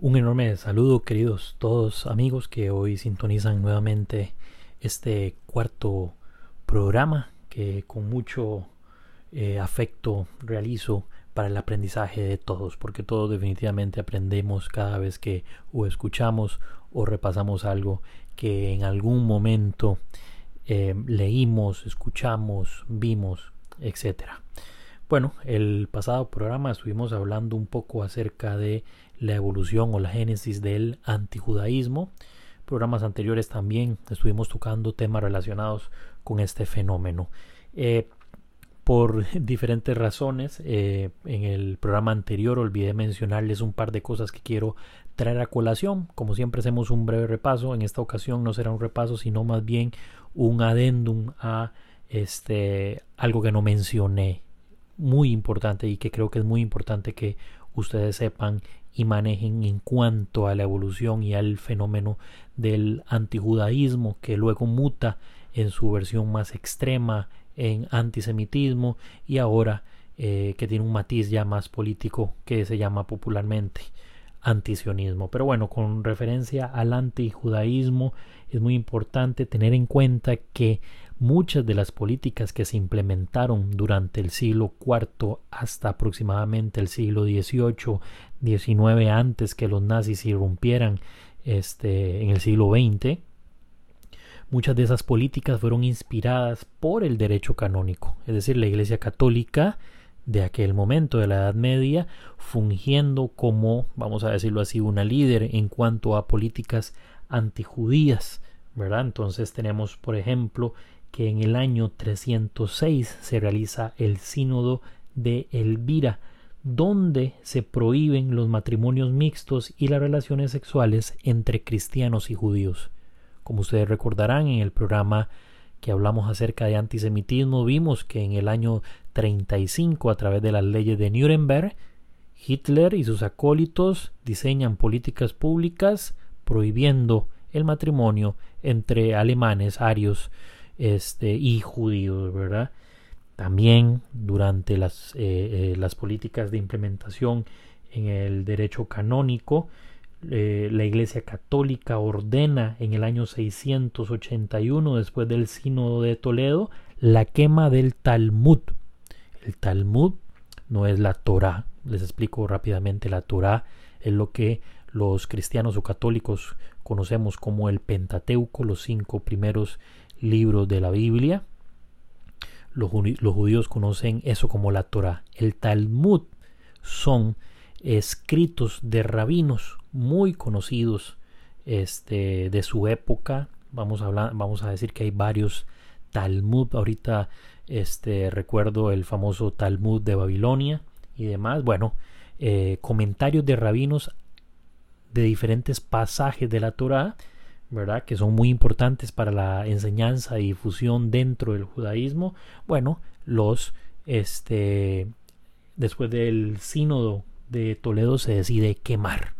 Un enorme saludo, queridos todos amigos que hoy sintonizan nuevamente este cuarto programa que con mucho eh, afecto realizo para el aprendizaje de todos, porque todos definitivamente aprendemos cada vez que o escuchamos o repasamos algo que en algún momento eh, leímos, escuchamos, vimos, etcétera. Bueno, el pasado programa estuvimos hablando un poco acerca de la evolución o la génesis del antijudaísmo. Programas anteriores también estuvimos tocando temas relacionados con este fenómeno. Eh, por diferentes razones, eh, en el programa anterior olvidé mencionarles un par de cosas que quiero traer a colación. Como siempre hacemos un breve repaso. En esta ocasión no será un repaso, sino más bien un adendum a este algo que no mencioné muy importante y que creo que es muy importante que ustedes sepan y manejen en cuanto a la evolución y al fenómeno del antijudaísmo que luego muta en su versión más extrema en antisemitismo y ahora eh, que tiene un matiz ya más político que se llama popularmente antisionismo. Pero bueno, con referencia al antijudaísmo es muy importante tener en cuenta que muchas de las políticas que se implementaron durante el siglo IV hasta aproximadamente el siglo XVIII, XIX antes que los nazis irrumpieran este, en el siglo XX, muchas de esas políticas fueron inspiradas por el derecho canónico, es decir, la Iglesia Católica de aquel momento de la Edad Media, fungiendo como, vamos a decirlo así, una líder en cuanto a políticas antijudías, ¿verdad? Entonces tenemos, por ejemplo, que en el año 306 se realiza el sínodo de Elvira, donde se prohíben los matrimonios mixtos y las relaciones sexuales entre cristianos y judíos. Como ustedes recordarán en el programa que hablamos acerca de antisemitismo, vimos que en el año 35, a través de las leyes de Nuremberg, Hitler y sus acólitos diseñan políticas públicas prohibiendo el matrimonio entre alemanes, arios este, y judíos, ¿verdad? También durante las, eh, eh, las políticas de implementación en el derecho canónico, eh, la Iglesia Católica ordena en el año 681, después del Sínodo de Toledo, la quema del Talmud. El Talmud no es la Torah, les explico rápidamente, la Torah es lo que los cristianos o católicos conocemos como el Pentateuco, los cinco primeros libros de la Biblia. Los, judíos conocen eso como la Torah. El Talmud son escritos de rabinos muy conocidos este, de su época. Vamos a, hablar, vamos a decir que hay varios Talmud. Ahorita este, recuerdo el famoso Talmud de Babilonia y demás. Bueno, eh, comentarios de rabinos de diferentes pasajes de la Torah ¿verdad? que son muy importantes para la enseñanza y difusión dentro del judaísmo, bueno, los este después del sínodo de Toledo se decide quemar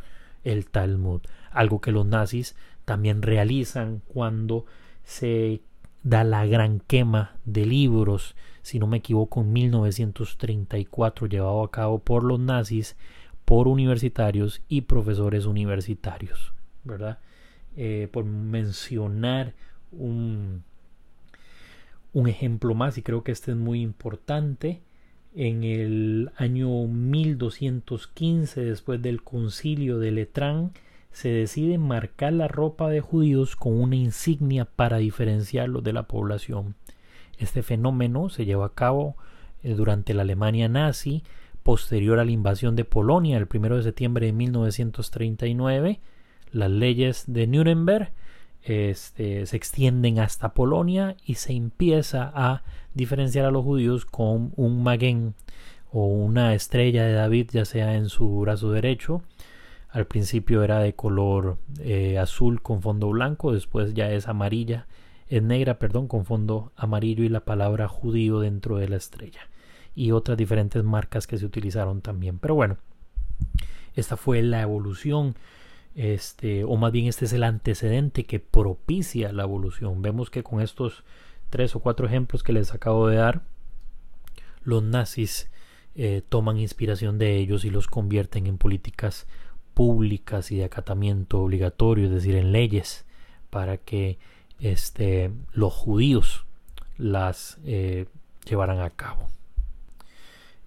el Talmud, algo que los nazis también realizan cuando se da la gran quema de libros, si no me equivoco, en 1934 llevado a cabo por los nazis, por universitarios y profesores universitarios, ¿verdad? Eh, por mencionar un, un ejemplo más, y creo que este es muy importante, en el año 1215, después del concilio de Letrán, se decide marcar la ropa de judíos con una insignia para diferenciarlos de la población. Este fenómeno se llevó a cabo eh, durante la Alemania nazi, posterior a la invasión de Polonia el 1 de septiembre de 1939, las leyes de Nuremberg este, se extienden hasta Polonia y se empieza a diferenciar a los judíos con un maguen o una estrella de David, ya sea en su brazo derecho. Al principio era de color eh, azul con fondo blanco, después ya es amarilla, es negra, perdón, con fondo amarillo y la palabra judío dentro de la estrella. Y otras diferentes marcas que se utilizaron también. Pero bueno, esta fue la evolución este, o más bien este es el antecedente que propicia la evolución. Vemos que con estos tres o cuatro ejemplos que les acabo de dar, los nazis eh, toman inspiración de ellos y los convierten en políticas públicas y de acatamiento obligatorio, es decir, en leyes, para que este, los judíos las eh, llevaran a cabo.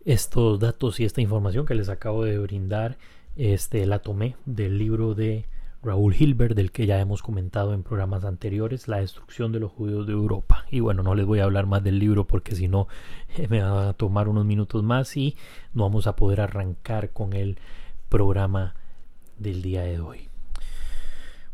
Estos datos y esta información que les acabo de brindar, este, la tomé del libro de Raúl Hilbert, del que ya hemos comentado en programas anteriores, La destrucción de los judíos de Europa. Y bueno, no les voy a hablar más del libro porque si no me va a tomar unos minutos más y no vamos a poder arrancar con el programa del día de hoy.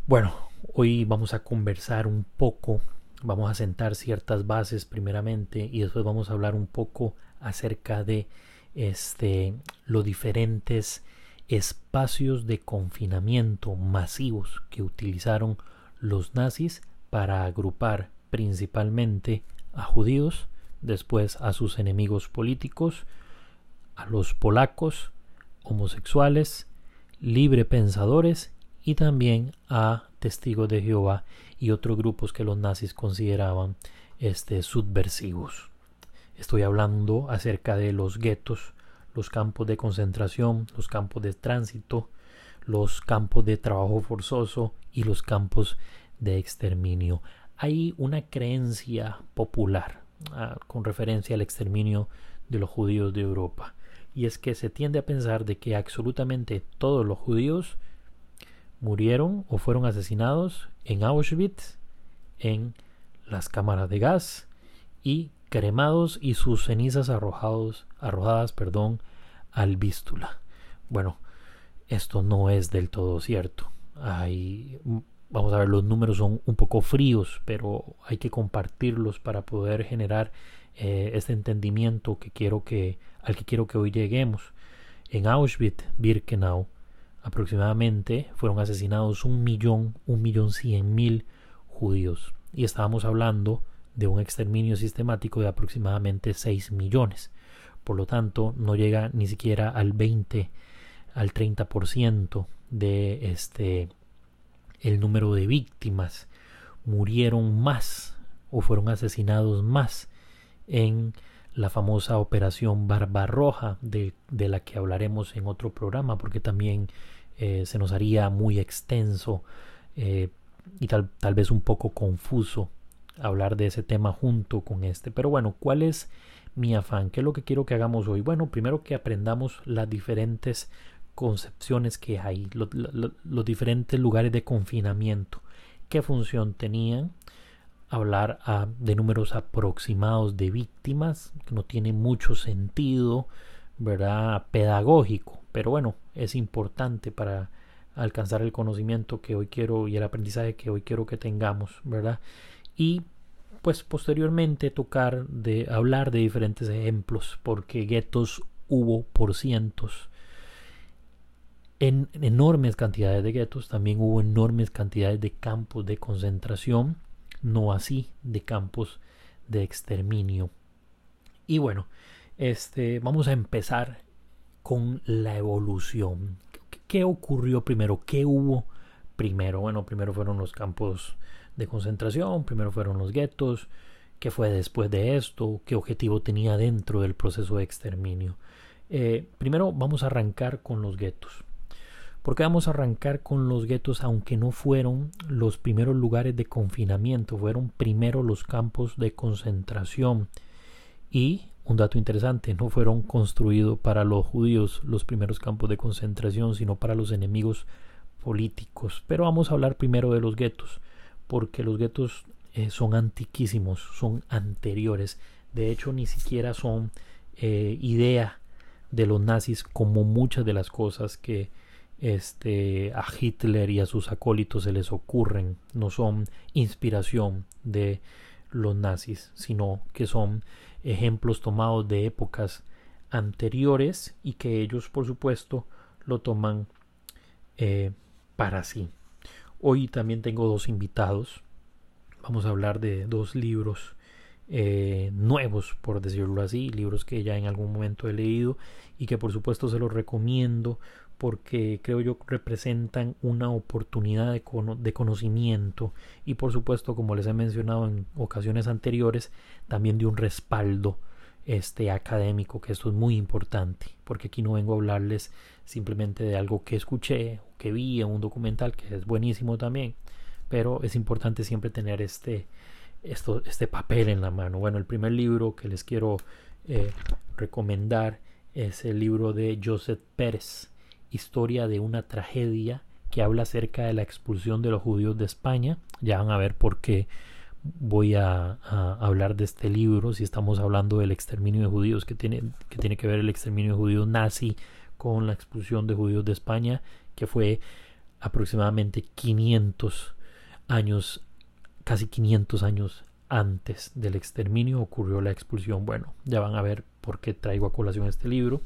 Bueno, hoy vamos a conversar un poco, vamos a sentar ciertas bases primeramente y después vamos a hablar un poco acerca de este los diferentes espacios de confinamiento masivos que utilizaron los nazis para agrupar principalmente a judíos, después a sus enemigos políticos, a los polacos, homosexuales, librepensadores y también a testigos de Jehová y otros grupos que los nazis consideraban este, subversivos. Estoy hablando acerca de los guetos, los campos de concentración, los campos de tránsito, los campos de trabajo forzoso y los campos de exterminio. Hay una creencia popular ah, con referencia al exterminio de los judíos de Europa y es que se tiende a pensar de que absolutamente todos los judíos murieron o fueron asesinados en Auschwitz, en las cámaras de gas y cremados y sus cenizas arrojados, arrojadas perdón, al Vístula. Bueno, esto no es del todo cierto. Hay, vamos a ver, los números son un poco fríos, pero hay que compartirlos para poder generar eh, este entendimiento que quiero que, al que quiero que hoy lleguemos. En Auschwitz, Birkenau, aproximadamente fueron asesinados un millón, un millón cien mil judíos. Y estábamos hablando de un exterminio sistemático de aproximadamente 6 millones. Por lo tanto, no llega ni siquiera al 20, al 30% de este el número de víctimas. Murieron más o fueron asesinados más en la famosa operación Barbarroja de, de la que hablaremos en otro programa porque también eh, se nos haría muy extenso eh, y tal, tal vez un poco confuso hablar de ese tema junto con este. Pero bueno, ¿cuál es mi afán? ¿Qué es lo que quiero que hagamos hoy? Bueno, primero que aprendamos las diferentes concepciones que hay, los diferentes lugares de confinamiento, qué función tenían, hablar ah, de números aproximados de víctimas, que no tiene mucho sentido, ¿verdad? Pedagógico, pero bueno, es importante para alcanzar el conocimiento que hoy quiero y el aprendizaje que hoy quiero que tengamos, ¿verdad? Y pues posteriormente tocar de hablar de diferentes ejemplos, porque guetos hubo por cientos. En enormes cantidades de guetos también hubo enormes cantidades de campos de concentración, no así de campos de exterminio. Y bueno, este, vamos a empezar con la evolución. ¿Qué ocurrió primero? ¿Qué hubo primero? Bueno, primero fueron los campos de concentración, primero fueron los guetos, qué fue después de esto, qué objetivo tenía dentro del proceso de exterminio. Eh, primero vamos a arrancar con los guetos. ¿Por qué vamos a arrancar con los guetos aunque no fueron los primeros lugares de confinamiento? Fueron primero los campos de concentración. Y un dato interesante, no fueron construidos para los judíos los primeros campos de concentración, sino para los enemigos políticos. Pero vamos a hablar primero de los guetos, porque los guetos eh, son antiquísimos, son anteriores. De hecho, ni siquiera son eh, idea de los nazis como muchas de las cosas que este, a Hitler y a sus acólitos se les ocurren. No son inspiración de los nazis, sino que son ejemplos tomados de épocas anteriores y que ellos por supuesto lo toman eh, para sí. Hoy también tengo dos invitados. Vamos a hablar de dos libros eh, nuevos, por decirlo así, libros que ya en algún momento he leído y que por supuesto se los recomiendo porque creo yo representan una oportunidad de, de, conocimiento y por supuesto como les he mencionado en ocasiones anteriores también de un respaldo este académico que esto es muy importante porque aquí no vengo a hablarles simplemente de algo que escuché que vi en un documental que es buenísimo también, pero es importante siempre tener este, este papel en la mano. Bueno, el primer libro que les quiero eh, recomendar es el libro de Joseph Pérez, Historia de una tragedia, que habla acerca de la expulsión de los judíos de España. Ya van a ver por qué voy a, hablar de este libro, si estamos hablando del exterminio de judíos, que tiene, que tiene que ver el exterminio de judíos nazi con la expulsión de judíos de España, que fue aproximadamente 500 años, casi 500 años antes del exterminio ocurrió la expulsión. Bueno, ya van a ver por qué traigo a colación este libro.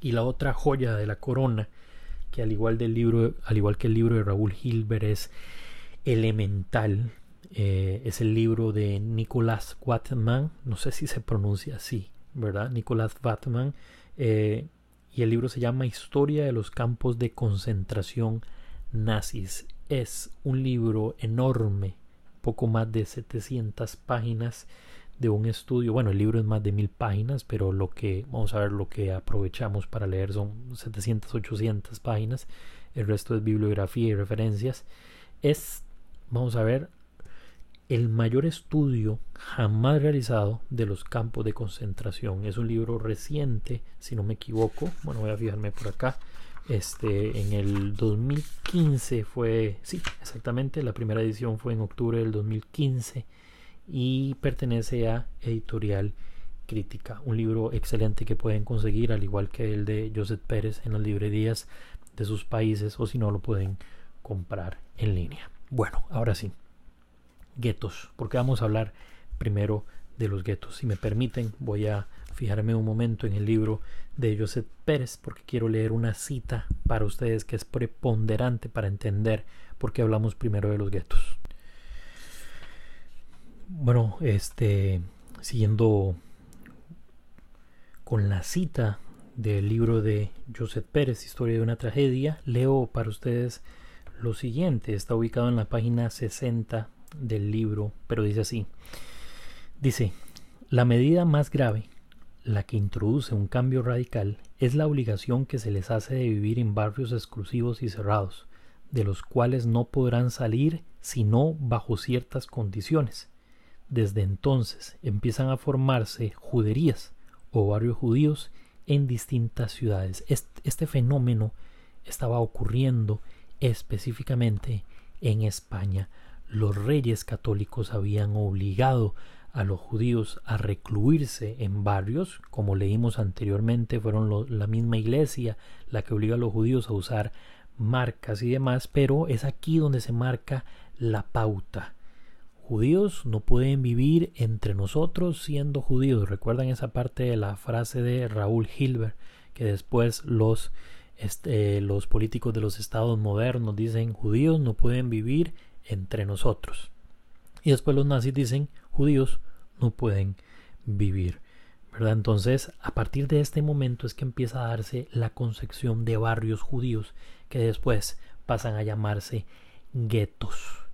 Y la otra joya de la corona, que al igual del libro, al igual que el libro de Raúl Hilbert es elemental, eh, es el libro de Nicolás Watman, no sé si se pronuncia así, ¿verdad? Nicolás Watman, eh, y el libro se llama Historia de los campos de concentración nazis. Es un libro enorme, poco más de 700 páginas de un estudio. Bueno, el libro es más de mil páginas, pero lo que vamos a ver lo que aprovechamos para leer son 700, 800 páginas. El resto es bibliografía y referencias. Es, vamos a ver, el mayor estudio jamás realizado de los campos de concentración. Es un libro reciente, si no me equivoco. Bueno, voy a fijarme por acá. Este, en el 2015 fue, sí, exactamente, la primera edición fue en octubre del 2015 y pertenece a Editorial Crítica, un libro excelente que pueden conseguir, al igual que el de Joseph Pérez en las librerías de sus países o si no lo pueden comprar en línea. Bueno, ahora sí guetos, porque vamos a hablar primero de los guetos. Si me permiten, voy a fijarme un momento en el libro de Joseph Pérez, porque quiero leer una cita para ustedes que es preponderante para entender por qué hablamos primero de los guetos. Bueno, este, siguiendo con la cita del libro de Joseph Pérez, Historia de una tragedia, leo para ustedes lo siguiente. Está ubicado en la página 60 del libro, pero dice así. Dice, la medida más grave, la que introduce un cambio radical, es la obligación que se les hace de vivir en barrios exclusivos y cerrados, de los cuales no podrán salir sino bajo ciertas condiciones. Desde entonces empiezan a formarse juderías o barrios judíos en distintas ciudades. Este, fenómeno estaba ocurriendo específicamente en España los reyes católicos habían obligado a los judíos a recluirse en barrios, como leímos anteriormente, fueron la misma iglesia la que obliga a los judíos a usar marcas y demás, pero es aquí donde se marca la pauta. Judíos no pueden vivir entre nosotros siendo judíos. Recuerdan esa parte de la frase de Raúl Hilbert, que después los, este, los políticos de los estados modernos dicen judíos no pueden vivir entre nosotros. Y después los nazis dicen, judíos no pueden vivir. ¿verdad? Entonces, a partir de este momento es que empieza a darse la concepción de barrios judíos que después pasan a llamarse guetos.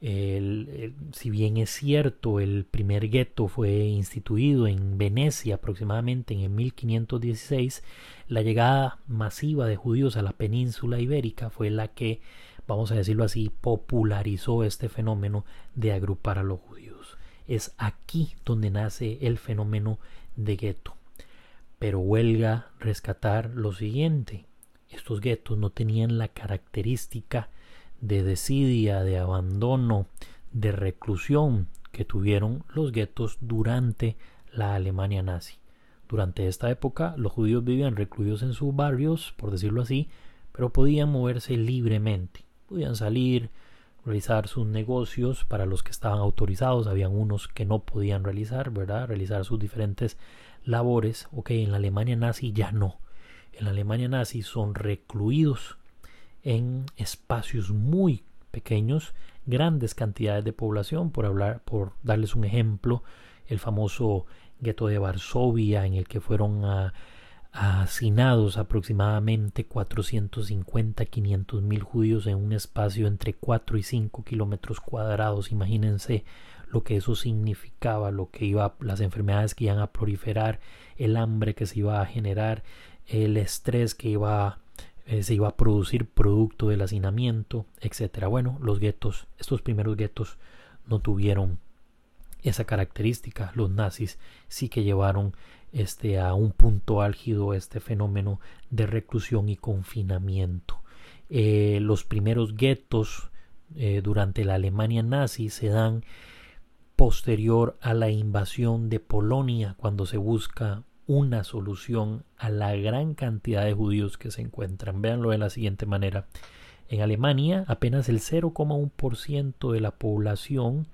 si bien es cierto, el primer gueto fue instituido en Venecia aproximadamente en el 1516, la llegada masiva de judíos a la península ibérica fue la que vamos a decirlo así, popularizó este fenómeno de agrupar a los judíos. Es aquí donde nace el fenómeno de gueto. Pero huelga rescatar lo siguiente. Estos guetos no tenían la característica de desidia, de abandono, de reclusión que tuvieron los guetos durante la Alemania nazi. Durante esta época los judíos vivían recluidos en sus barrios, por decirlo así, pero podían moverse libremente podían salir, realizar sus negocios para los que estaban autorizados, habían unos que no podían realizar, ¿verdad? Realizar sus diferentes labores. Ok, en la Alemania nazi ya no. En la Alemania nazi son recluidos en espacios muy pequeños, grandes cantidades de población, por hablar, por darles un ejemplo, el famoso gueto de Varsovia, en el que fueron a hacinados aproximadamente 450-500 mil judíos en un espacio entre 4 y 5 kilómetros cuadrados. Imagínense lo que eso significaba, lo que iba, las enfermedades que iban a proliferar, el hambre que se iba a generar, el estrés que iba eh, se iba a producir producto del hacinamiento, etcétera. Bueno, los guetos, estos primeros guetos no tuvieron esa característica. Los nazis sí que llevaron este, a un punto álgido este fenómeno de reclusión y confinamiento. Eh, los primeros guetos eh, durante la Alemania nazi se dan posterior a la invasión de Polonia, cuando se busca una solución a la gran cantidad de judíos que se encuentran. Véanlo de la siguiente manera. En Alemania apenas el 0,1% de la población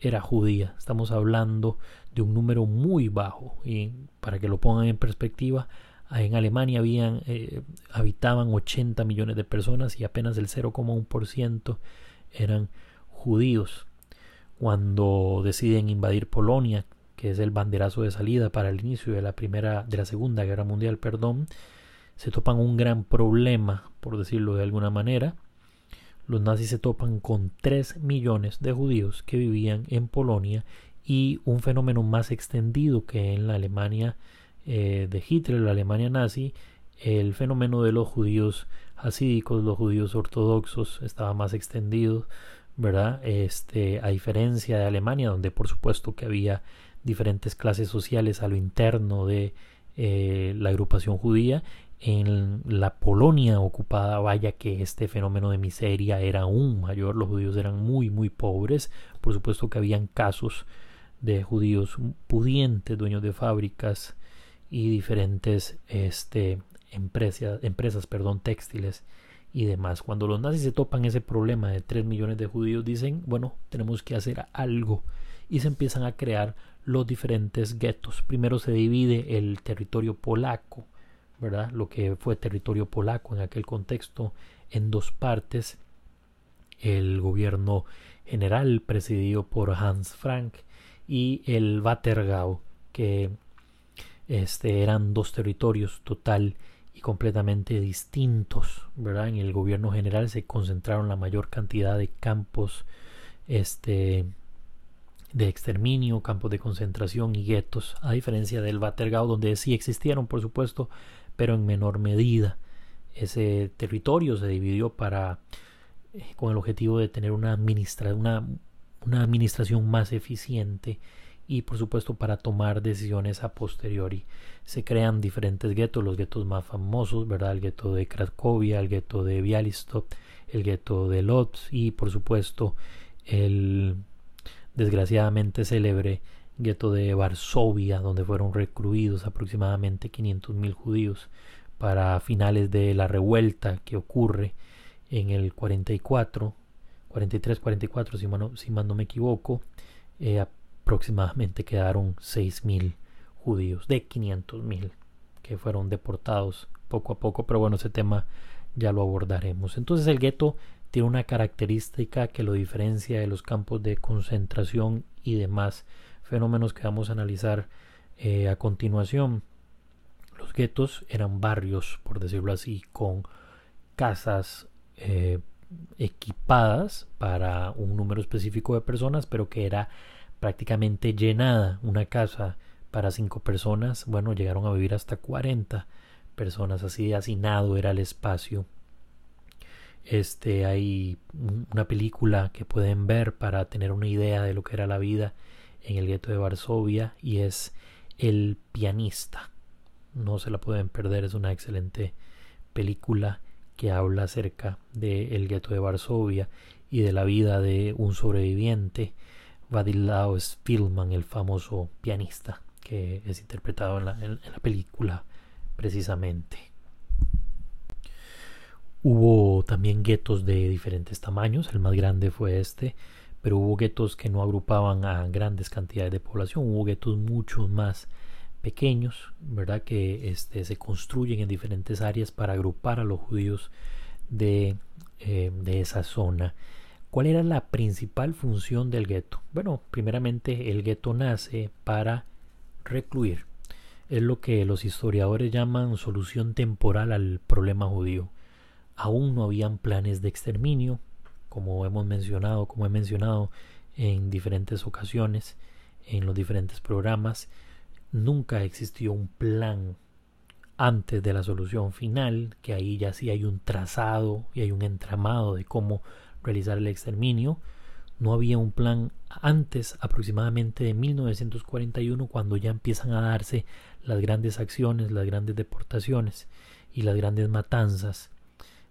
era judía. Estamos hablando de un número muy bajo. Y para que lo pongan en perspectiva, en Alemania habían, eh, habitaban 80 millones de personas y apenas el 0,1% eran judíos. Cuando deciden invadir Polonia, que es el banderazo de salida para el inicio de la primera, de la segunda guerra mundial, perdón, se topan un gran problema, por decirlo de alguna manera. Los nazis se topan con 3 millones de judíos que vivían en Polonia y un fenómeno más extendido que en la Alemania eh, de Hitler, la Alemania nazi, el fenómeno de los judíos hasídicos, los judíos ortodoxos, estaba más extendido, ¿verdad? Este, a diferencia de Alemania, donde por supuesto que había diferentes clases sociales a lo interno de eh, la agrupación judía, en la Polonia ocupada, vaya que este fenómeno de miseria era aún mayor, los judíos eran muy, muy pobres, por supuesto que habían casos de judíos pudientes, dueños de fábricas y diferentes este, empresas, empresas perdón, textiles y demás. Cuando los nazis se topan ese problema de 3 millones de judíos, dicen, bueno, tenemos que hacer algo y se empiezan a crear los diferentes guetos. Primero se divide el territorio polaco, ¿verdad? Lo que fue territorio polaco en aquel contexto en dos partes. El gobierno general presidido por Hans Frank y el Watergau, que este, eran dos territorios total y completamente distintos, ¿verdad? En el gobierno general se concentraron la mayor cantidad de campos este, de exterminio, campos de concentración y guetos, a diferencia del Watergau, donde sí existieron, por supuesto, pero en menor medida. Ese territorio se dividió para eh, con el objetivo de tener una, administra una, una administración más eficiente y por supuesto para tomar decisiones a posteriori. Se crean diferentes guetos, los guetos más famosos, ¿verdad? El gueto de Cracovia, el gueto de Bialystok, el gueto de Lodz y por supuesto el desgraciadamente célebre gueto de Varsovia, donde fueron recluidos aproximadamente 500.000 judíos para finales de la revuelta que ocurre en el 44, 43-44, si, si mal no me equivoco, eh, aproximadamente quedaron 6.000 judíos de 500.000 que fueron deportados poco a poco, pero bueno, ese tema ya lo abordaremos. Entonces el gueto tiene una característica que lo diferencia de los campos de concentración y demás fenómenos que vamos a analizar eh, a continuación. Los guetos eran barrios, por decirlo así, con casas eh, equipadas para un número específico de personas, pero que era prácticamente llenada una casa para cinco personas, bueno, llegaron a vivir hasta 40 personas, así de hacinado era el espacio. Este, hay una película que pueden ver para tener una idea de lo que era la vida en el gueto de Varsovia y es El pianista. No se la pueden perder, es una excelente película que habla acerca del gueto de Varsovia y de la vida de un sobreviviente Vadilao Spilman, el famoso pianista que es interpretado en la, película precisamente. Hubo también guetos de diferentes tamaños, el más grande fue este, pero hubo guetos que no agrupaban a grandes cantidades de población, hubo guetos mucho más pequeños, ¿verdad? Que este, se construyen en diferentes áreas para agrupar a los judíos de, eh, de esa zona. ¿Cuál era la principal función del gueto? Bueno, primeramente el gueto nace para recluir. Es lo que los historiadores llaman solución temporal al problema judío. Aún no habían planes de exterminio, como hemos mencionado, como he mencionado en diferentes ocasiones, en los diferentes programas. Nunca existió un plan antes de la solución final, que ahí ya sí hay un trazado y hay un entramado de cómo realizar el exterminio. No había un plan antes aproximadamente de 1941 cuando ya empiezan a darse las grandes acciones, las grandes deportaciones y las grandes matanzas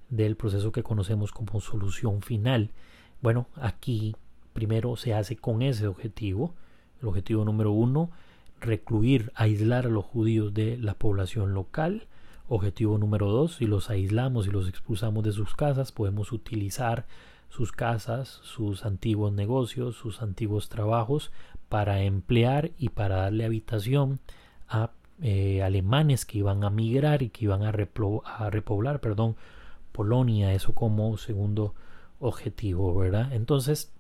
del proceso que conocemos como solución final. Bueno, aquí primero se hace con ese objetivo. El objetivo número uno, recluir, aislar a los judíos de la población local. Objetivo número dos, si los aislamos y los expulsamos de sus casas, podemos utilizar sus casas, sus antiguos negocios, sus antiguos trabajos para emplear y para darle habitación a eh, alemanes que iban a migrar y que iban a, a repoblar perdón, Polonia, eso como segundo objetivo, ¿verdad? Entonces,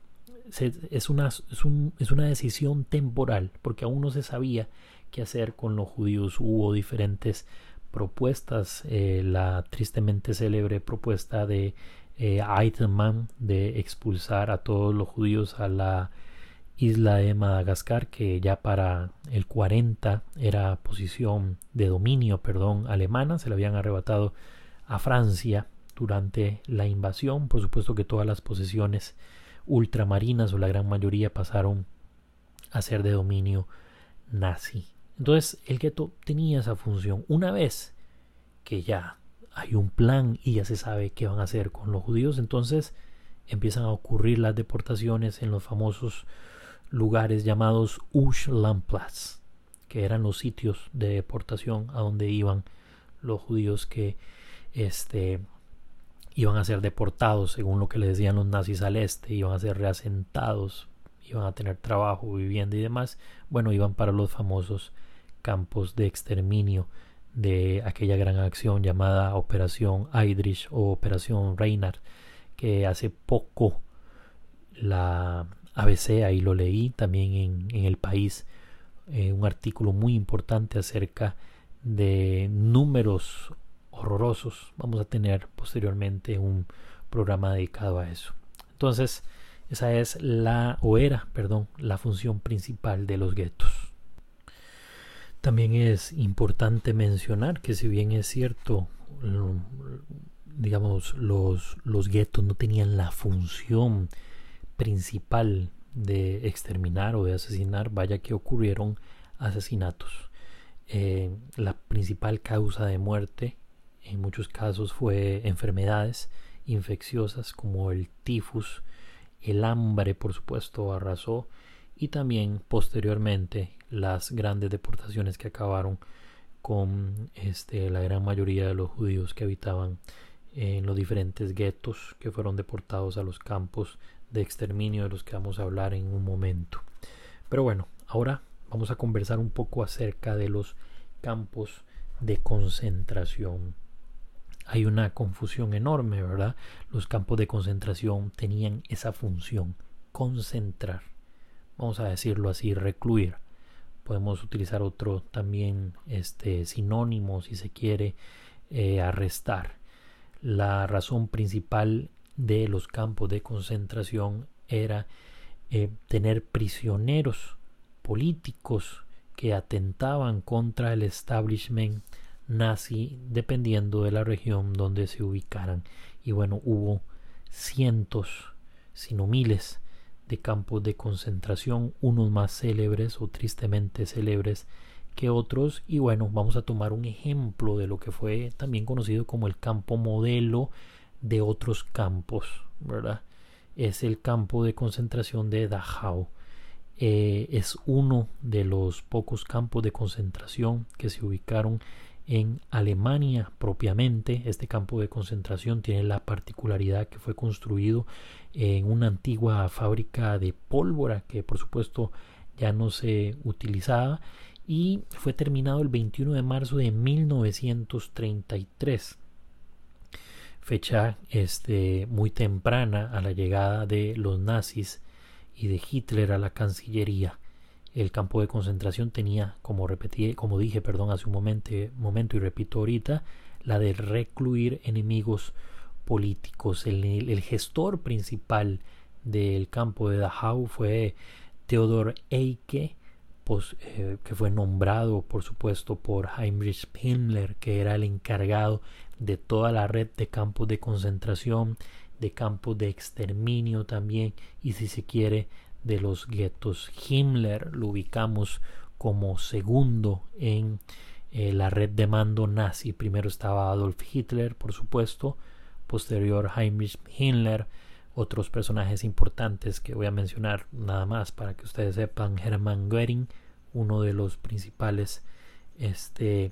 es, una, es, una decisión temporal, porque aún no se sabía qué hacer con los judíos. Hubo diferentes propuestas, eh, la tristemente célebre propuesta de eh, de expulsar a todos los judíos a la isla de Madagascar, que ya para el 40 era posición de dominio, perdón, alemana, se le habían arrebatado a Francia durante la invasión. Por supuesto que todas las posesiones ultramarinas o la gran mayoría pasaron a ser de dominio nazi. Entonces el gueto tenía esa función. Una vez que ya hay un plan y ya se sabe qué van a hacer con los judíos, entonces empiezan a ocurrir las deportaciones en los famosos lugares llamados Uschlandplatz, que eran los sitios de deportación a donde iban los judíos que este, iban a ser deportados según lo que le decían los nazis al este, iban a ser reasentados, iban a tener trabajo, vivienda y demás, bueno, iban para los famosos campos de exterminio de aquella gran acción llamada Operación Heydrich o Operación Reinhardt, que hace poco la ABC, ahí lo leí también en, el país, eh, un artículo muy importante acerca de números horrorosos. Vamos a tener posteriormente un programa dedicado a eso. Entonces, esa es la, o era, perdón, la función principal de los guetos. También es importante mencionar que si bien es cierto, digamos, los, los guetos no tenían la función principal de exterminar o de asesinar, vaya que ocurrieron asesinatos. Eh, la principal causa de muerte en muchos casos fue enfermedades infecciosas como el tifus, el hambre por supuesto arrasó y también posteriormente las grandes deportaciones que acabaron con este, la gran mayoría de los judíos que habitaban en los diferentes guetos que fueron deportados a los campos de exterminio de los que vamos a hablar en un momento. Pero bueno, ahora vamos a conversar un poco acerca de los campos de concentración hay una confusión enorme, ¿verdad? Los campos de concentración tenían esa función, concentrar, vamos a decirlo así, recluir. Podemos utilizar otro también este sinónimo si se quiere eh, arrestar. La razón principal de los campos de concentración era eh, tener prisioneros políticos que atentaban contra el establishment nazi dependiendo de la región donde se ubicaran. Y bueno, hubo cientos, sino miles de campos de concentración, unos más célebres o tristemente célebres que otros. Y bueno, vamos a tomar un ejemplo de lo que fue también conocido como el campo modelo de otros campos, ¿verdad? Es el campo de concentración de Dachau. Eh, es uno de los pocos campos de concentración que se ubicaron en Alemania propiamente. Este campo de concentración tiene la particularidad que fue construido en una antigua fábrica de pólvora que por supuesto ya no se utilizaba y fue terminado el 21 de marzo de 1933 fecha este, muy temprana a la llegada de los nazis y de Hitler a la Cancillería el campo de concentración tenía, como repetí, como dije, perdón, hace un momento, momento y repito ahorita, la de recluir enemigos políticos. El, gestor principal del campo de Dachau fue Theodor Eike eh, que fue nombrado por supuesto por Heinrich Himmler que era el encargado de toda la red de campos de concentración de campos de exterminio también y si se quiere de los guetos Himmler lo ubicamos como segundo en eh, la red de mando nazi. Primero estaba Adolf Hitler por supuesto posterior Heinrich Himmler otros personajes importantes que voy a mencionar nada más para que ustedes sepan Hermann Goering uno de los principales este,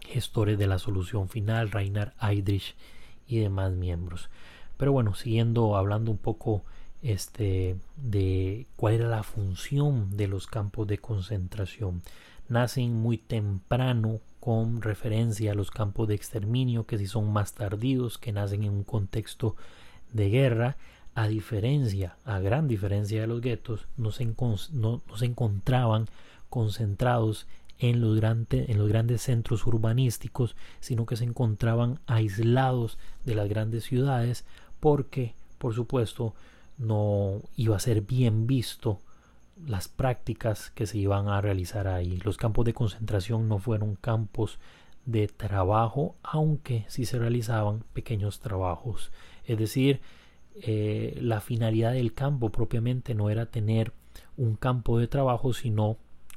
gestores de la solución final Reinhard Heydrich y demás miembros. Pero bueno siguiendo hablando un poco este de cuál era la función de los campos de concentración. Nacen muy temprano con referencia a los campos de exterminio que si son más tardíos que nacen en un contexto de guerra, a diferencia, a gran diferencia de los guetos, no se, no, se encontraban concentrados en los, en los grandes centros urbanísticos, sino que se encontraban aislados de las grandes ciudades porque, por supuesto, no iba a ser bien visto las prácticas que se iban a realizar ahí. Los campos de concentración no fueron campos de trabajo, aunque sí se realizaban pequeños trabajos es decir, eh, la finalidad del campo propiamente no era tener un campo de trabajo, sino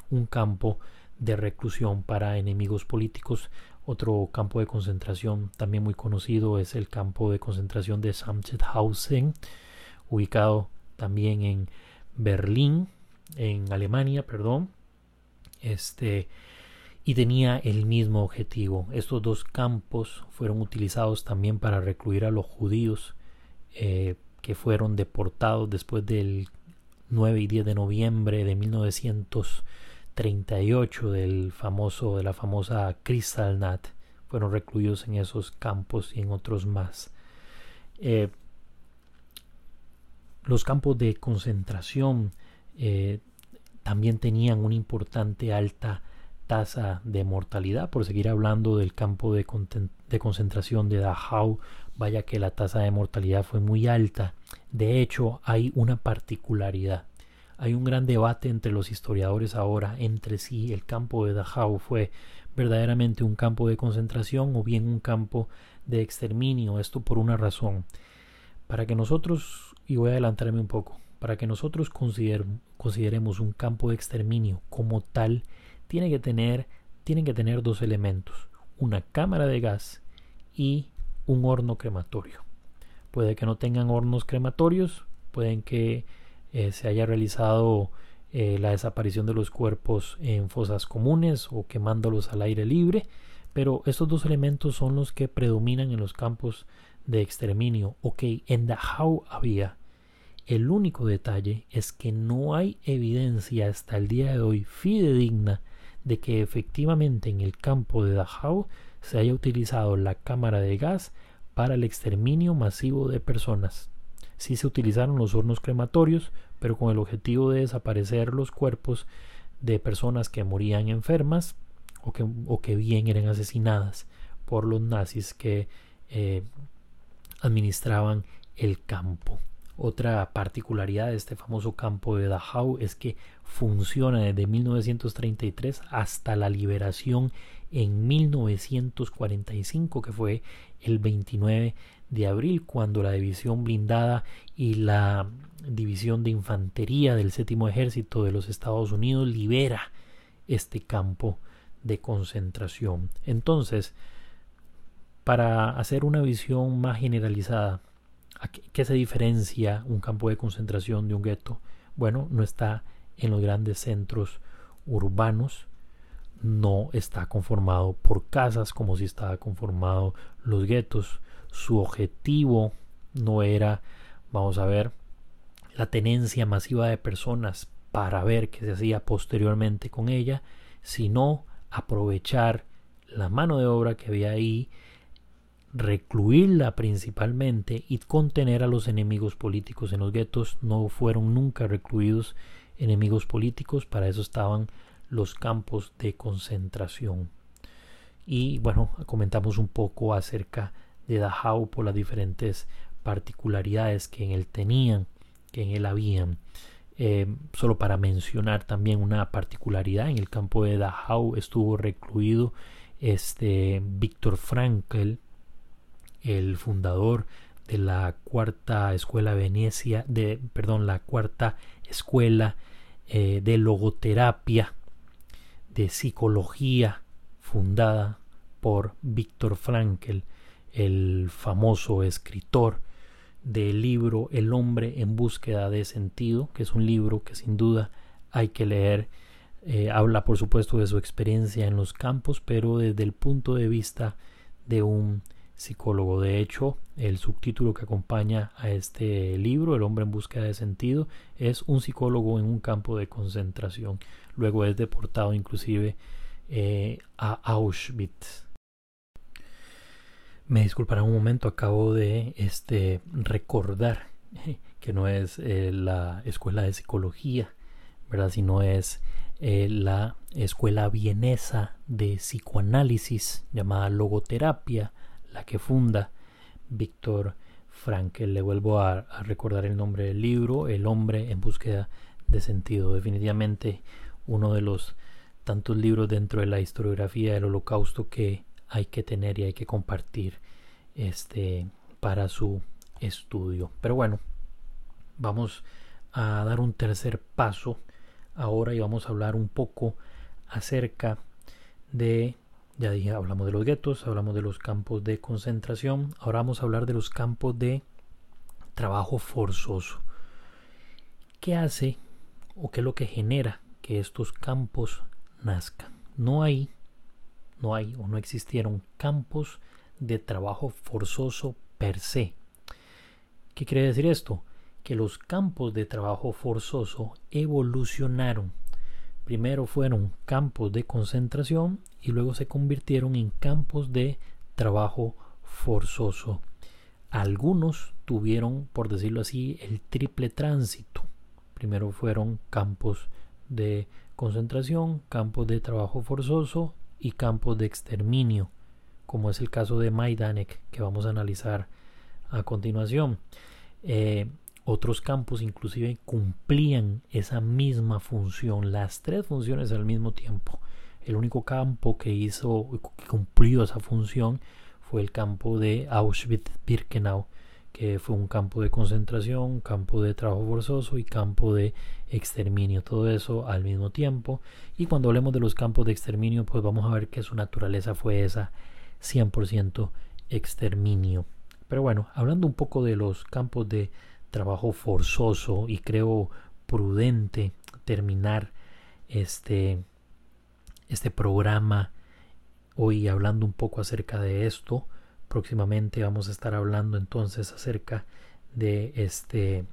un campo de reclusión para enemigos políticos. Otro campo de concentración también muy conocido es el campo de concentración de Samtethausen, ubicado también en Berlín, en Alemania, perdón. Este y tenía el mismo objetivo. Estos dos campos fueron utilizados también para recluir a los judíos eh, que fueron deportados después del 9 y 10 de noviembre de 1938 del famoso de la famosa Kristallnacht fueron recluidos en esos campos y en otros más. Eh, los campos de concentración eh, también tenían una importante alta tasa de mortalidad, por seguir hablando del campo de, concentración de Dachau, vaya que la tasa de mortalidad fue muy alta. De hecho, hay una particularidad. Hay un gran debate entre los historiadores ahora entre si el campo de Dachau fue verdaderamente un campo de concentración o bien un campo de exterminio. Esto por una razón. Para que nosotros, y voy a adelantarme un poco, para que nosotros consideremos un campo de exterminio como tal, tiene que tener, tienen que tener dos elementos, una cámara de gas y un horno crematorio. Puede que no tengan hornos crematorios, pueden que eh, se haya realizado eh, la desaparición de los cuerpos en fosas comunes o quemándolos al aire libre, pero estos dos elementos son los que predominan en los campos de exterminio. Ok, en Dachau había. El único detalle es que no hay evidencia hasta el día de hoy fidedigna de que efectivamente en el campo de Dachau se haya utilizado la cámara de gas para el exterminio masivo de personas. Sí se utilizaron los hornos crematorios, pero con el objetivo de desaparecer los cuerpos de personas que morían enfermas o que, o que bien eran asesinadas por los nazis que eh, administraban el campo. Otra particularidad de este famoso campo de Dachau es que funciona desde 1933 hasta la liberación en 1945, que fue el 29 de abril, cuando la división blindada y la división de infantería del séptimo ejército de los Estados Unidos libera este campo de concentración. Entonces, para hacer una visión más generalizada ¿Qué se diferencia un campo de concentración de un gueto? Bueno, no está en los grandes centros urbanos, no está conformado por casas como si estaba conformado los guetos. Su objetivo no era, vamos a ver, la tenencia masiva de personas para ver qué se hacía posteriormente con ella, sino aprovechar la mano de obra que había ahí recluirla principalmente y contener a los enemigos políticos. En los guetos no fueron nunca recluidos enemigos políticos, para eso estaban los campos de concentración. Y bueno, comentamos un poco acerca de Dachau por las diferentes particularidades que en él tenían, que en él habían. Eh, solo para mencionar también una particularidad, en el campo de Dachau estuvo recluido este Víctor Frankl, el fundador de la cuarta escuela Venecia, de, perdón, la cuarta escuela eh, de logoterapia, de psicología, fundada por Víctor Frankl, el famoso escritor del libro El hombre en búsqueda de sentido, que es un libro que sin duda hay que leer. Eh, habla por supuesto de su experiencia en los campos, pero desde el punto de vista de un psicólogo. De hecho, el subtítulo que acompaña a este libro, El hombre en búsqueda de sentido, es un psicólogo en un campo de concentración. Luego es deportado inclusive eh, a Auschwitz. Me disculparán un momento, acabo de este, recordar que no es eh, la escuela de psicología, ¿verdad? sino es eh, la escuela vienesa de psicoanálisis llamada logoterapia, la que funda Víctor Frankel. Le vuelvo a, a, recordar el nombre del libro, El hombre en búsqueda de sentido. Definitivamente uno de los tantos libros dentro de la historiografía del holocausto que hay que tener y hay que compartir este para su estudio. Pero bueno, vamos a dar un tercer paso ahora y vamos a hablar un poco acerca de ya dije, hablamos de los guetos, hablamos de los campos de concentración, ahora vamos a hablar de los campos de trabajo forzoso. ¿Qué hace o qué es lo que genera que estos campos nazcan? No hay no hay o no existieron campos de trabajo forzoso per se. ¿Qué quiere decir esto? Que los campos de trabajo forzoso evolucionaron. Primero fueron campos de concentración y luego se convirtieron en campos de trabajo forzoso. Algunos tuvieron, por decirlo así, el triple tránsito. Primero fueron campos de concentración, campos de trabajo forzoso y campos de exterminio, como es el caso de Majdanek que vamos a analizar a continuación. Eh, otros campos inclusive cumplían esa misma función, las tres funciones al mismo tiempo. El único campo que hizo, que cumplió esa función fue el campo de Auschwitz-Birkenau, que fue un campo de concentración, campo de trabajo forzoso y campo de exterminio, todo eso al mismo tiempo. Y cuando hablemos de los campos de exterminio, pues vamos a ver que su naturaleza fue esa 100% exterminio. Pero bueno, hablando un poco de los campos de trabajo forzoso y creo prudente terminar este, este programa hoy hablando un poco acerca de esto. Próximamente vamos a estar hablando entonces acerca de este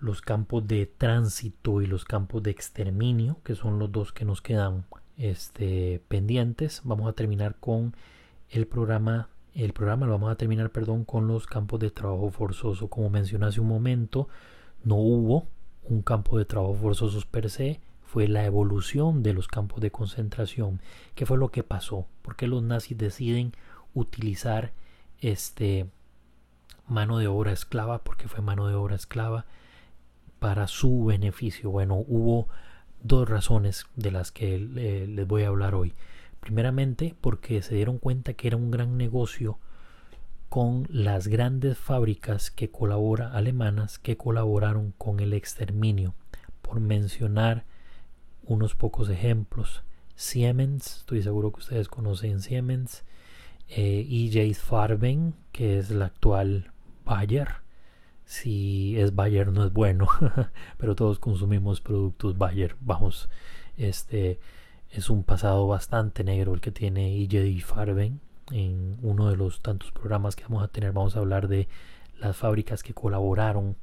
los campos de tránsito y los campos de exterminio, que son los dos que nos quedan este, pendientes. Vamos a terminar con el programa. El programa lo vamos a terminar, perdón, con los campos de trabajo forzoso. Como mencioné hace un momento, no hubo un campo de trabajo forzosos per se, fue la evolución de los campos de concentración. ¿Qué fue lo que pasó? ¿Por qué los nazis deciden utilizar este mano de obra esclava? Porque fue mano de obra esclava para su beneficio. Bueno, hubo dos razones de las que les voy a hablar hoy. Primeramente, porque se dieron cuenta que era un gran negocio con las grandes fábricas que colabora alemanas que colaboraron con el exterminio. Por mencionar unos pocos ejemplos, Siemens, estoy seguro que ustedes conocen Siemens, eh, EJ Farben, que es la actual Bayer, si es Bayer no es bueno, pero todos consumimos productos Bayer. Vamos, este es un pasado bastante negro el que tiene EJ Farben. En uno de los tantos programas que vamos a tener vamos a hablar de las fábricas que colaboraron,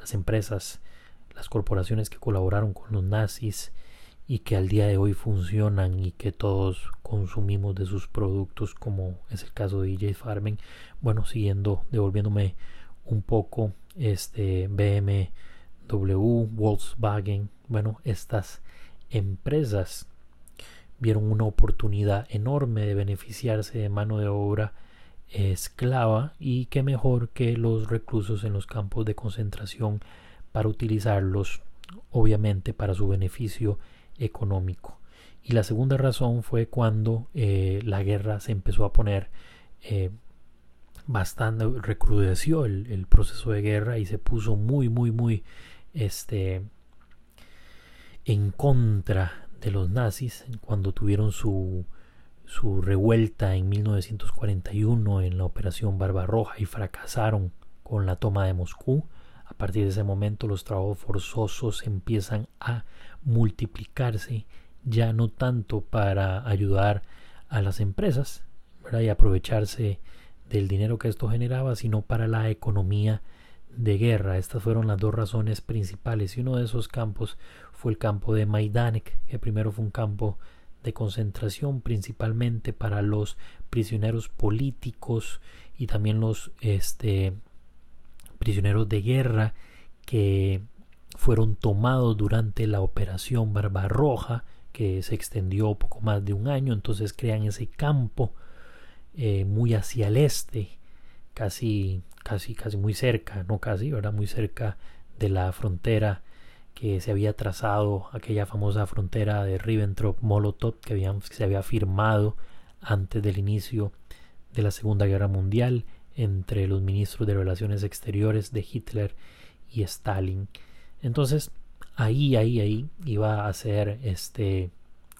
las empresas, las corporaciones que colaboraron con los nazis y que al día de hoy funcionan y que todos consumimos de sus productos como es el caso de EJ Farben. Bueno, siguiendo, devolviéndome un poco este BMW, Volkswagen, bueno, estas empresas vieron una oportunidad enorme de beneficiarse de mano de obra esclava y qué mejor que los reclusos en los campos de concentración para utilizarlos obviamente para su beneficio económico. Y la segunda razón fue cuando eh, la guerra se empezó a poner eh, bastante, recrudeció el, proceso de guerra y se puso muy, muy, muy este, en contra de los nazis cuando tuvieron su, su revuelta en 1941 en la Operación Barbarroja y fracasaron con la toma de Moscú. A partir de ese momento los trabajos forzosos empiezan a multiplicarse, ya no tanto para ayudar a las empresas y aprovecharse del dinero que esto generaba, sino para la economía de guerra. Estas fueron las dos razones principales y uno de esos campos fue el campo de Majdanek, que primero fue un campo de concentración principalmente para los prisioneros políticos y también los este, prisioneros de guerra que fueron tomados durante la operación Barbarroja, que se extendió poco más de un año, entonces crean ese campo eh, muy hacia el este, casi, casi, casi muy cerca, no casi, ahora muy cerca de la frontera que se había trazado, aquella famosa frontera de Ribbentrop-Molotov que, que se había firmado antes del inicio de la Segunda Guerra Mundial entre los ministros de Relaciones Exteriores de Hitler y Stalin. Entonces, ahí, ahí, ahí iba a ser este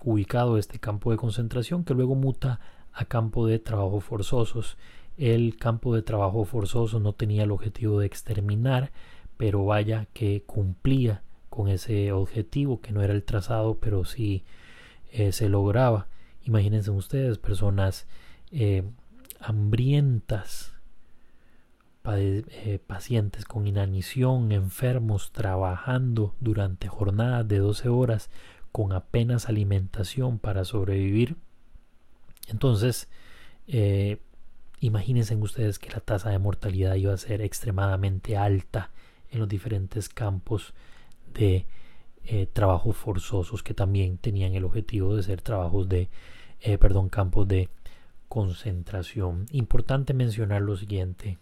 ubicado este campo de concentración que luego muta a campo de trabajo forzosos. El campo de trabajo forzoso no tenía el objetivo de exterminar, pero vaya que cumplía con ese objetivo, que no era el trazado, pero sí eh, se lograba. Imagínense ustedes, personas eh, hambrientas, eh, pacientes con inanición, enfermos, trabajando durante jornadas de 12 horas con apenas alimentación para sobrevivir. Entonces, imagínense ustedes que la tasa de mortalidad iba a ser extremadamente alta en los diferentes campos de eh, trabajos forzosos que también tenían el objetivo de ser trabajos de, perdón, campos de concentración. Importante mencionar lo siguiente.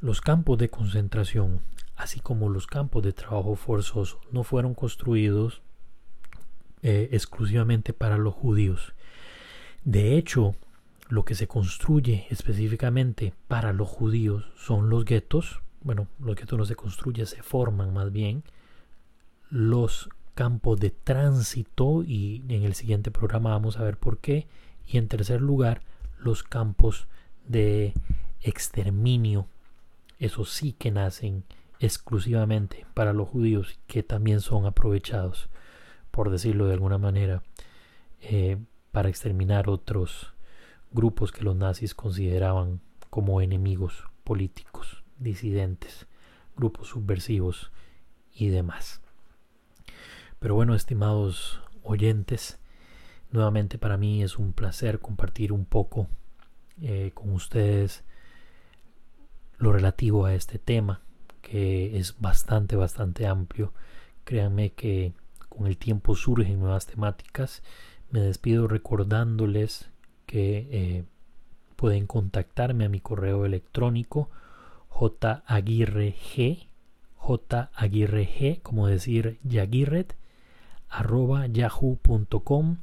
Los campos de concentración, así como los campos de trabajo forzoso, no fueron construidos eh, exclusivamente para los judíos. De hecho, lo que se construye específicamente para los judíos son los guetos. Bueno, los guetos no se construyen, se forman más bien. Los campos de tránsito y en el siguiente programa vamos a ver por qué. Y en tercer lugar, los campos de exterminio esos sí que nacen exclusivamente para los judíos que también son aprovechados, por decirlo de alguna manera, eh, para exterminar otros grupos que los nazis consideraban como enemigos políticos, disidentes, grupos subversivos y demás. Pero bueno, estimados oyentes, nuevamente para mí es un placer compartir un poco eh, con ustedes lo relativo a este tema, que es bastante, bastante amplio. Créanme que con el tiempo surgen nuevas temáticas. Me despido recordándoles que eh, pueden contactarme a mi correo electrónico jaguirreg, jaguirreg, como decir yaguirret, arroba yahoo.com.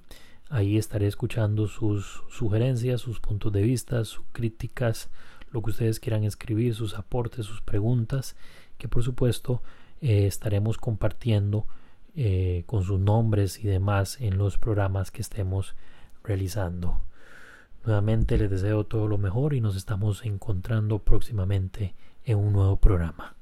Ahí estaré escuchando sus sugerencias, sus puntos de vista, sus críticas, lo que ustedes quieran escribir, sus aportes, sus preguntas, que por supuesto eh, estaremos compartiendo eh, con sus nombres y demás en los programas que estemos realizando. Nuevamente les deseo todo lo mejor y nos estamos encontrando próximamente en un nuevo programa.